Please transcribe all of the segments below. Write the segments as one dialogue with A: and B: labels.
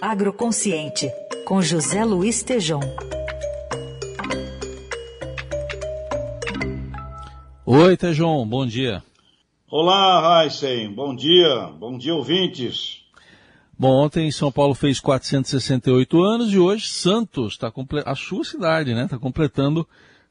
A: Agroconsciente, com José Luiz Tejom.
B: Oi, Tejom, bom dia.
C: Olá, Heisen, bom dia, bom dia, ouvintes.
B: Bom, ontem São Paulo fez 468 anos e hoje Santos, tá a sua cidade, né, está completando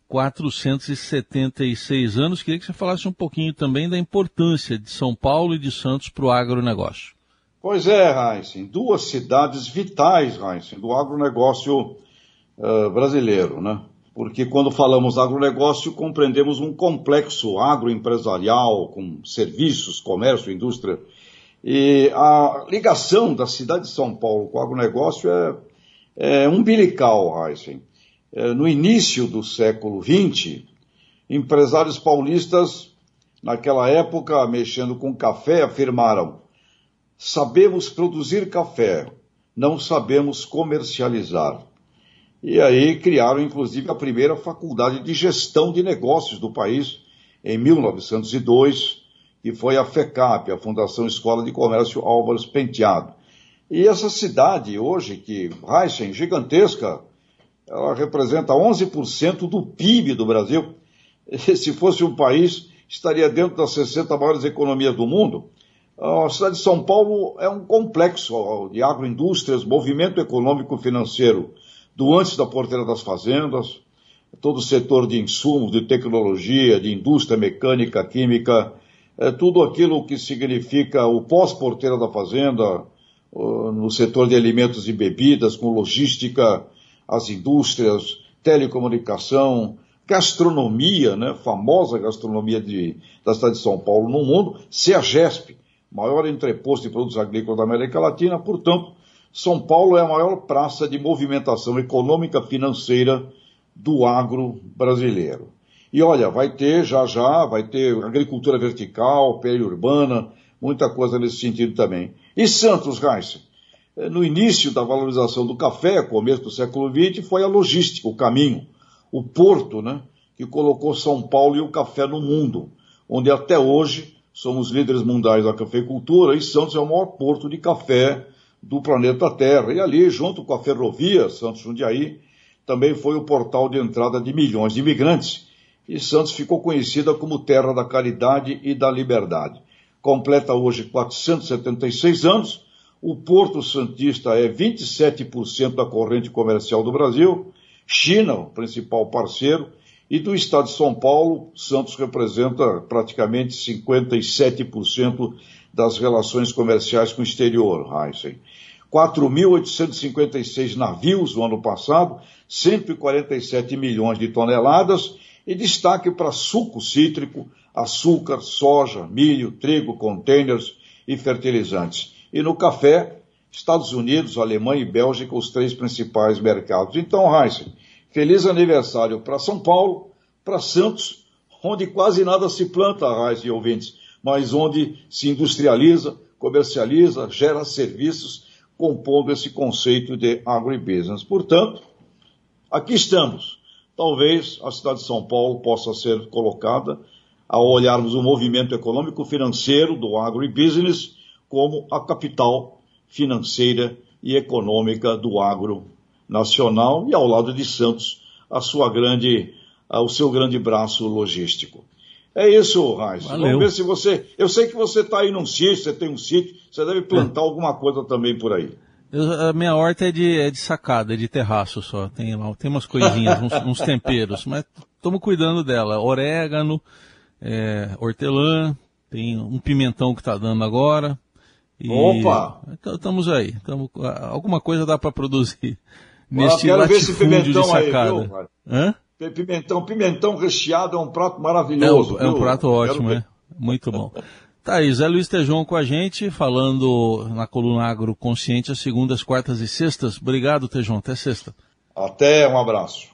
B: 476 anos. Queria que você falasse um pouquinho também da importância de São Paulo e de Santos para o agronegócio.
C: Pois é, Heisen, duas cidades vitais, Heisen, do agronegócio uh, brasileiro, né? Porque quando falamos agronegócio, compreendemos um complexo agroempresarial com serviços, comércio, indústria. E a ligação da cidade de São Paulo com o agronegócio é, é umbilical, Heisen. É, no início do século XX, empresários paulistas, naquela época, mexendo com café, afirmaram: sabemos produzir café, não sabemos comercializar. E aí criaram, inclusive, a primeira faculdade de gestão de negócios do país, em 1902, que foi a FECAP, a Fundação Escola de Comércio Álvares Penteado. E essa cidade, hoje, que Heisen, gigantesca, ela representa 11% do PIB do Brasil. E se fosse um país, estaria dentro das 60 maiores economias do mundo. A cidade de São Paulo é um complexo de agroindústrias, movimento econômico financeiro do antes da porteira das fazendas, todo o setor de insumos, de tecnologia, de indústria mecânica, química, é tudo aquilo que significa o pós-porteira da fazenda, no setor de alimentos e bebidas, com logística, as indústrias, telecomunicação, gastronomia, né, famosa gastronomia de, da cidade de São Paulo no mundo, CEAGESP, maior entreposto de produtos agrícolas da América Latina, portanto, São Paulo é a maior praça de movimentação econômica financeira do agro brasileiro. E olha, vai ter já já, vai ter agricultura vertical, periurbana, muita coisa nesse sentido também. E Santos, Reis, é, no início da valorização do café, começo do século XX, foi a logística, o caminho, o porto, né, que colocou São Paulo e o café no mundo, onde até hoje somos líderes mundiais da cafeicultura e Santos é o maior porto de café do planeta Terra. E ali, junto com a ferrovia Santos Jundiaí, também foi o portal de entrada de milhões de imigrantes. E Santos ficou conhecida como terra da caridade e da liberdade. Completa hoje 476 anos o Porto Santista é 27% da corrente comercial do Brasil, China, o principal parceiro, e do estado de São Paulo, Santos representa praticamente 57% das relações comerciais com o exterior, Heisen. 4.856 navios no ano passado, 147 milhões de toneladas, e destaque para suco cítrico, açúcar, soja, milho, trigo, containers e fertilizantes. E no café, Estados Unidos, Alemanha e Bélgica, os três principais mercados. Então, Heisen, feliz aniversário para São Paulo, para Santos, onde quase nada se planta, Heisen e ouvintes, mas onde se industrializa, comercializa, gera serviços, compondo esse conceito de agribusiness. Portanto, aqui estamos. Talvez a cidade de São Paulo possa ser colocada, ao olharmos o movimento econômico financeiro do agribusiness, como a capital financeira e econômica do agro nacional e ao lado de Santos, a sua grande, o seu grande braço logístico. É isso, Raiz. Vamos ver se você. Eu sei que você está aí num sítio, você tem um sítio, você deve plantar é. alguma coisa também por aí.
B: Eu, a minha horta é de, é de sacada, é de terraço só. Tem, lá, tem umas coisinhas, uns, uns, temperos, mas estamos cuidando dela. Orégano, é, hortelã, tem um pimentão que está dando agora.
C: E Opa!
B: Estamos aí. Tamo, alguma coisa dá para produzir neste ah, latifúndio de sacada. Aí, viu,
C: Hã? Pimentão, pimentão recheado é um prato maravilhoso.
B: É um, é um prato ótimo, é. Muito bom. Tá aí, Zé Luiz Tejon com a gente, falando na coluna Agro Consciente, às segundas, quartas e sextas. Obrigado, Tejon. Até sexta.
C: Até, um abraço.